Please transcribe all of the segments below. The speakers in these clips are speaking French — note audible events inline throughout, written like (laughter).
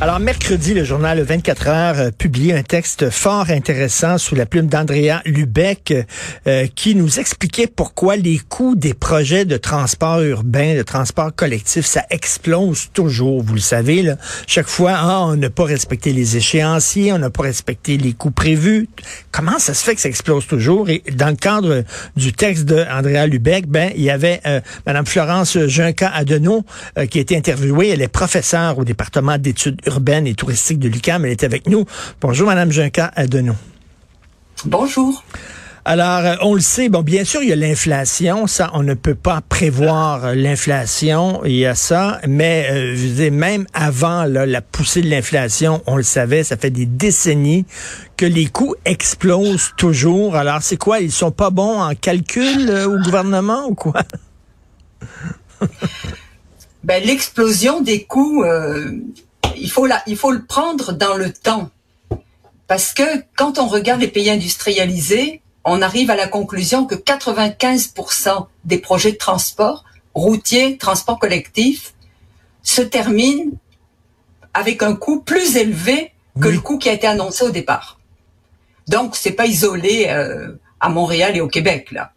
Alors, mercredi, le journal 24 heures euh, publie un texte fort intéressant sous la plume d'Andrea Lubeck euh, qui nous expliquait pourquoi les coûts des projets de transport urbain, de transport collectif, ça explose toujours. Vous le savez, là. chaque fois, ah, on n'a pas respecté les échéanciers, on n'a pas respecté les coûts prévus. Comment ça se fait que ça explose toujours? Et dans le cadre du texte d'Andrea Lubeck, ben, il y avait euh, Madame Florence Junca Adenau euh, qui a été interviewée. Elle est professeure au département d'études urbaine et touristique de l'UQAM. Elle est avec nous. Bonjour, Madame Junca Adenou. Bonjour. Alors, euh, on le sait, bon, bien sûr, il y a l'inflation, ça, on ne peut pas prévoir euh, l'inflation, il y a ça, mais euh, je même avant la poussée de l'inflation, on le savait, ça fait des décennies que les coûts explosent toujours. Alors, c'est quoi, ils sont pas bons en calcul au gouvernement ou quoi? ben, l'explosion des coûts, il faut la, il faut le prendre dans le temps. Parce que quand on regarde les pays industrialisés, on arrive à la conclusion que 95% des projets de transport, routier, transport collectif, se terminent avec un coût plus élevé que le coût qui a été annoncé au départ. Donc, c'est pas isolé euh, à Montréal et au Québec, là.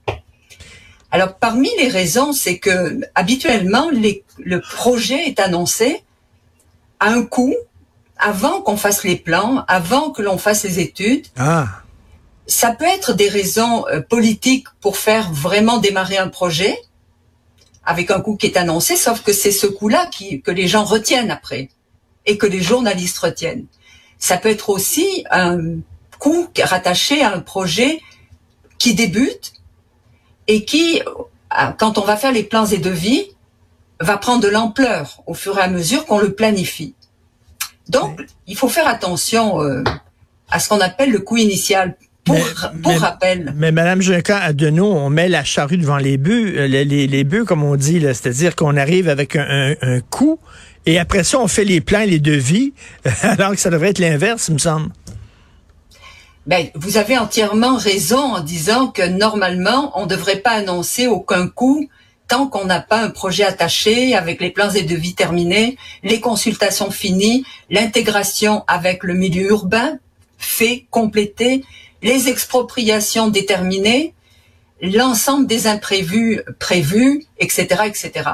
Alors, parmi les raisons, c'est que habituellement, les, le projet est annoncé à un coût avant qu'on fasse les plans, avant que l'on fasse les études. Ah. Ça peut être des raisons euh, politiques pour faire vraiment démarrer un projet avec un coût qui est annoncé, sauf que c'est ce coût-là que les gens retiennent après et que les journalistes retiennent. Ça peut être aussi un coût rattaché à un projet qui débute et qui, euh, quand on va faire les plans et devis, va prendre de l'ampleur au fur et à mesure qu'on le planifie. Donc, il faut faire attention euh, à ce qu'on appelle le coût initial. Pour, pour rappel. Mais Madame Junca, à de nous, on met la charrue devant les bœufs, euh, les, les, les bœufs, comme on dit, c'est-à-dire qu'on arrive avec un, un, coût et après ça, on fait les plans, les devis, (laughs) alors que ça devrait être l'inverse, il me semble. Ben, vous avez entièrement raison en disant que normalement, on ne devrait pas annoncer aucun coût tant qu'on n'a pas un projet attaché avec les plans et devis terminés, les consultations finies, l'intégration avec le milieu urbain fait, complété, les expropriations déterminées, l'ensemble des imprévus prévus, etc., etc.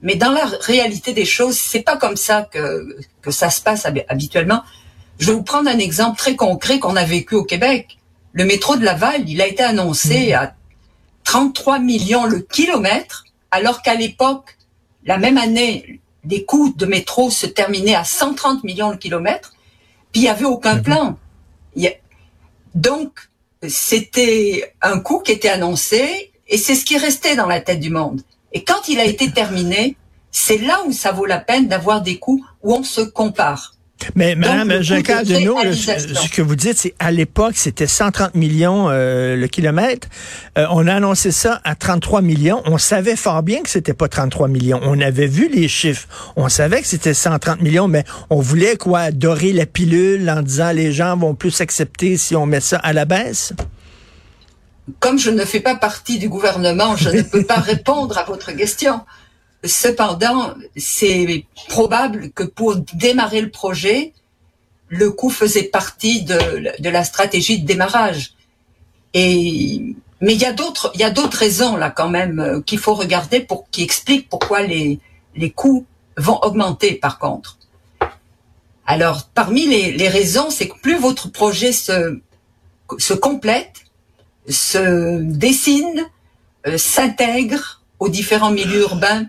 Mais dans la réalité des choses, c'est pas comme ça que, que ça se passe habituellement. Je vais vous prendre un exemple très concret qu'on a vécu au Québec. Le métro de Laval, il a été annoncé mmh. à 33 millions le kilomètre alors qu'à l'époque, la même année, les coûts de métro se terminaient à 130 millions de kilomètres, puis il n'y avait aucun mhm. plan. Donc, c'était un coût qui était annoncé, et c'est ce qui restait dans la tête du monde. Et quand il a été terminé, c'est là où ça vaut la peine d'avoir des coûts où on se compare. Mais Madame Jacques Deneau, ce que vous dites, c'est à l'époque, c'était 130 millions euh, le kilomètre. Euh, on a annoncé ça à 33 millions. On savait fort bien que c'était pas 33 millions. On avait vu les chiffres. On savait que c'était 130 millions, mais on voulait quoi? Dorer la pilule en disant les gens vont plus accepter si on met ça à la baisse? Comme je ne fais pas partie du gouvernement, je ne peux pas (laughs) répondre à votre question. Cependant, c'est probable que pour démarrer le projet, le coût faisait partie de, la stratégie de démarrage. Et mais il y a d'autres il y a d'autres raisons là quand même euh, qu'il faut regarder pour qui expliquent pourquoi les les coûts vont augmenter par contre. Alors parmi les, les raisons, c'est que plus votre projet se se complète, se dessine, euh, s'intègre aux différents milieux urbains,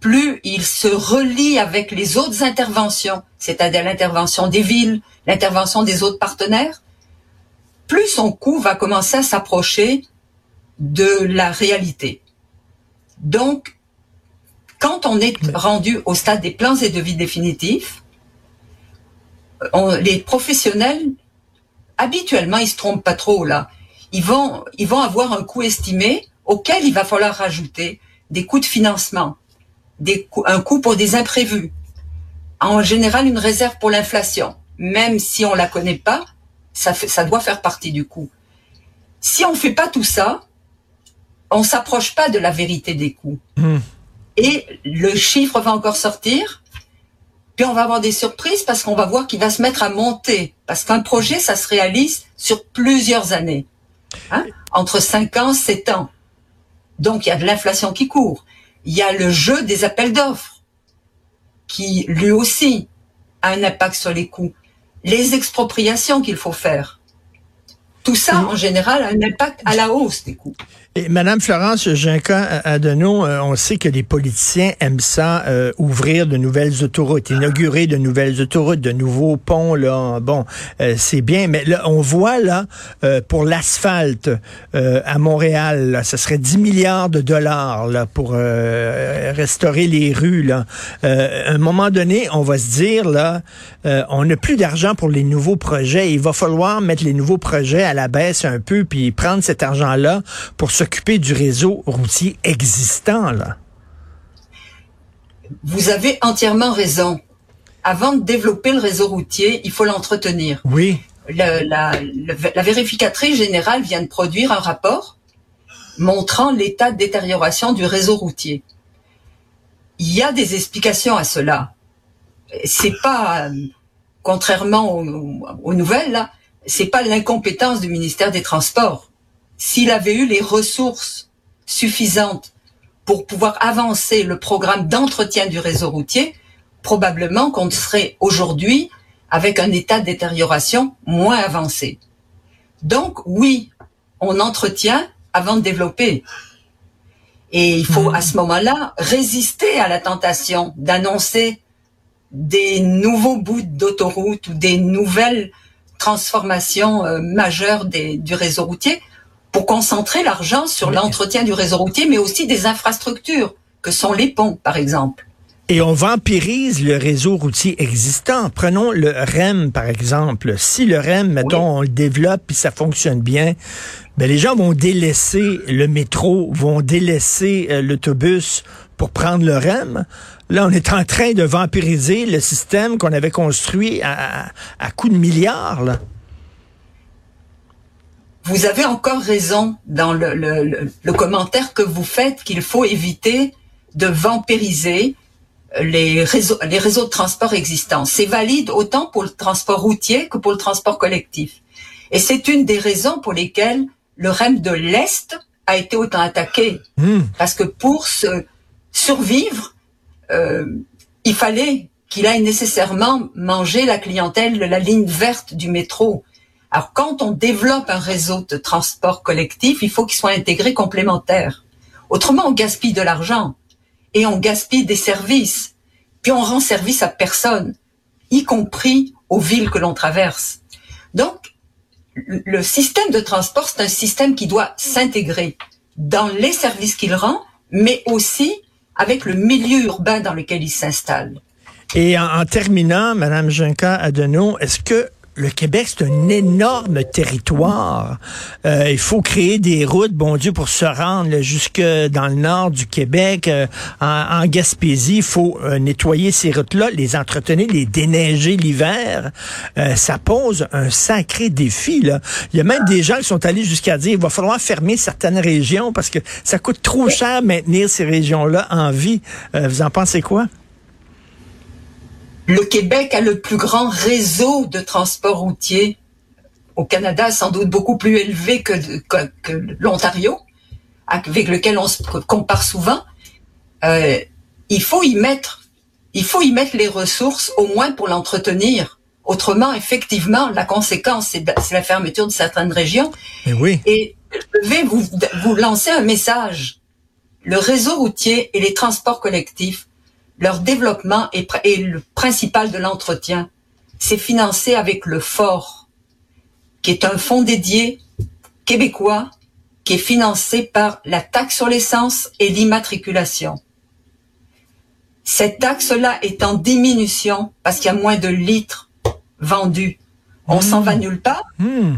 plus il se relie avec les autres interventions, c'est-à-dire l'intervention des villes, l'intervention des autres partenaires, plus son coût va commencer à s'approcher de la réalité. Donc, quand on est rendu au stade des plans et devis définitifs, les professionnels, habituellement, ils se trompent pas trop là. Ils vont, ils vont avoir un coût estimé auquel il va falloir rajouter des coûts de financement, un coût pour des imprévus. En général, une réserve pour l'inflation. Même si on la connaît pas, Ça, fait, ça doit faire partie du coût. Si on fait pas tout ça, on s'approche pas de la vérité des coûts. Hmm. Et le chiffre va encore sortir, puis on va avoir des surprises parce qu'on va voir qu'il va se mettre à monter. Parce qu'un projet, ça se réalise sur plusieurs années. Hein? Entre 5 ans, 7 ans. Donc il y a de l'inflation qui court. Il y a le jeu des appels d'offres, qui lui aussi a un impact sur les coûts. Les expropriations qu'il faut faire. Tout ça, en général, a un impact à la hausse des coûts. Madame Florence Junca Adenau, euh, on sait que les politiciens aiment ça, euh, ouvrir de nouvelles autoroutes, inaugurer de nouvelles autoroutes, de nouveaux ponts. Là, bon, euh, c'est bien, mais là, on voit là pour l'asphalte à Montréal, là, ce serait 10 milliards de dollars là, pour restaurer les rues. Là, à un moment donné, on va se dire là, on n'a plus d'argent pour les nouveaux projets. Il va falloir mettre les nouveaux projets à la baisse un peu, puis prendre cet argent là pour se s'occuper du réseau routier existant, là. Vous avez entièrement raison. Avant de développer le réseau routier, il faut l'entretenir. Oui. la, la, vérificatrice générale vient de produire un rapport montrant l'état de détérioration du réseau routier. Il y a des explications à cela. C'est pas, contrairement aux, aux nouvelles, là, c'est pas l'incompétence du ministère des Transports s'il avait eu les ressources suffisantes pour pouvoir avancer le programme d'entretien du réseau routier, probablement qu'on serait aujourd'hui avec un état de détérioration moins avancé. Donc oui, on entretient avant de développer. Et il faut à ce moment-là résister à la tentation d'annoncer des nouveaux bouts d'autoroute ou des nouvelles transformations euh, majeures du réseau routier pour concentrer l'argent sur l'entretien du réseau routier, mais aussi des infrastructures, que sont les ponts, par exemple. Et on vampirise le réseau routier existant. Prenons le REM, par exemple. Si le REM, mettons, on le développe et ça fonctionne bien, ben les gens vont délaisser le métro, vont délaisser euh, l'autobus pour prendre le REM. Là, on est en train de vampiriser le système qu'on avait construit à, à, coups de milliards. Là. Vous avez encore raison dans le, le, le, commentaire que vous faites qu'il faut éviter de vampiriser les réseaux, les réseaux de transport existants. C'est valide autant pour le transport routier que pour le transport collectif. Et c'est une des raisons pour lesquelles le REM de l'Est a été autant attaqué. Hmm. Parce que pour se survivre, euh, il fallait qu'il aille nécessairement manger la clientèle de la ligne verte du métro. Alors, quand on développe un réseau de transport collectif, il faut qu'il soit intégré complémentaire. Autrement, on gaspille de l'argent et on gaspille des services. Puis on rend service à personne, y compris aux villes que l'on traverse. Donc, le système de transport, c'est un système qui doit s'intégrer dans les services qu'il rend, mais aussi avec le milieu urbain dans lequel il s'installe. Et en, terminant, Madame Junca Adenau, est-ce que le Québec, c'est un énorme territoire. Euh, il faut créer des routes, bon Dieu, pour se rendre jusque dans le nord du Québec, euh, en, Gaspésie. Il faut euh, nettoyer ces routes-là, les entretenir, les déneiger l'hiver. ça pose un sacré défi. Là. Il y a même des gens qui sont allés jusqu'à dire il va falloir fermer certaines régions parce que ça coûte trop cher maintenir ces régions-là en vie. vous en pensez quoi? Le Québec a le plus grand réseau de transport routier au Canada, sans doute beaucoup plus élevé que, l'Ontario, avec lequel on se compare souvent. Euh, il faut y mettre, il faut y mettre les ressources au moins pour l'entretenir. Autrement, effectivement, la conséquence, c'est la fermeture de certaines régions. Et oui. Et je vais vous, vous lancer un message. Le réseau routier et les transports collectifs leur développement est, le principal de l'entretien. C'est financé avec le FOR, qui est un fonds dédié québécois qui est financé par la taxe sur l'essence et l'immatriculation. Cette taxe-là est en diminution parce qu'il y a moins de litres vendus. On s'en va nulle part. Hmm.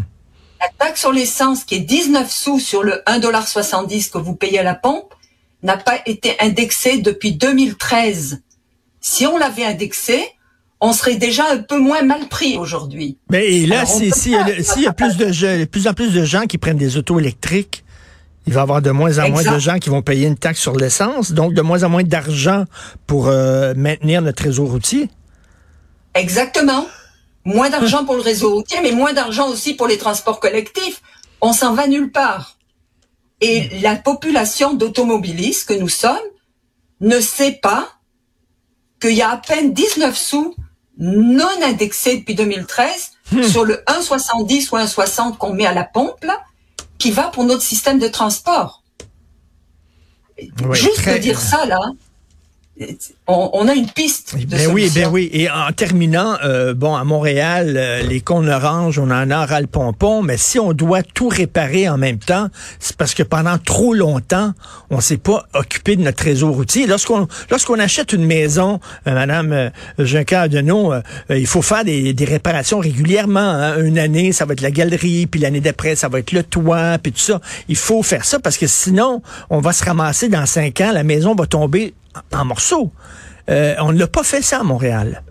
La taxe sur l'essence qui est 19 sous sur le 1,70$ que vous payez à la pompe n'a pas été indexé depuis 2013. Si on l'avait indexé, on serait déjà un peu moins mal pris aujourd'hui. Mais et là, s'il si, y a plus (laughs) de, plus en plus de gens qui prennent des autos électriques, il va y avoir de moins en moins de gens qui vont payer une taxe sur l'essence, donc de moins en moins d'argent pour euh, maintenir notre réseau routier. Exactement. Moins d'argent pour le réseau routier, mais moins d'argent aussi pour les transports collectifs. On s'en va nulle part. Et la population d'automobilistes que nous sommes ne sait pas qu'il y a à peine 19 sous non indexés depuis 2013 hmm. sur le 1,70 ou 1,60 qu'on met à la pompe, qui va pour notre système de transport. Juste de dire ça, là, on, a une piste. De ben oui, ben oui. Et en terminant, euh, bon, à Montréal, euh, les cônes oranges, on en a ras le pompon, mais si on doit tout réparer en même temps, c'est parce que pendant trop longtemps, on s'est pas occupé de notre réseau routier. Lorsqu'on lorsqu'on achète une maison, euh, Madame euh, Juncker de nous, il faut faire des, des réparations régulièrement. Hein. Une année, ça va être la galerie, puis l'année d'après, ça va être le toit, puis tout ça. Il faut faire ça parce que sinon, on va se ramasser dans cinq ans, la maison va tomber en morceaux. Euh, on ne l'a pas fait ça à Montréal.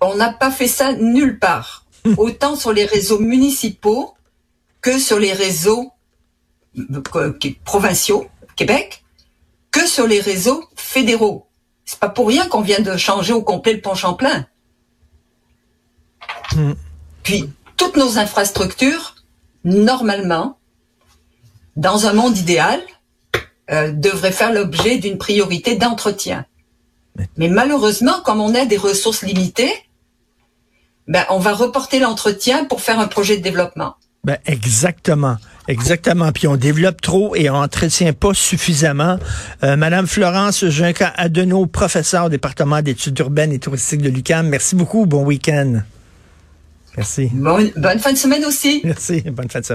On n'a pas fait ça nulle part. Hmm. Autant sur les réseaux municipaux que sur les réseaux euh, provinciaux, Québec, que sur les réseaux fédéraux. C'est pas pour rien qu'on vient de changer au complet le pont Champlain. Hmm. Puis, toutes nos infrastructures, normalement, dans un monde idéal, euh, devrait faire l'objet d'une priorité d'entretien. Mais malheureusement, comme on a des ressources limitées, ben, on va reporter l'entretien pour faire un projet de développement. Ben, exactement. Exactement. Puis on développe trop et on entretient pas suffisamment. Euh, Madame Florence Junca Adenau, professeure au département d'études urbaines et touristiques de l'UQAM. Merci beaucoup. Bon week-end. Merci. bonne fin de semaine aussi. Merci. Bonne fin de semaine.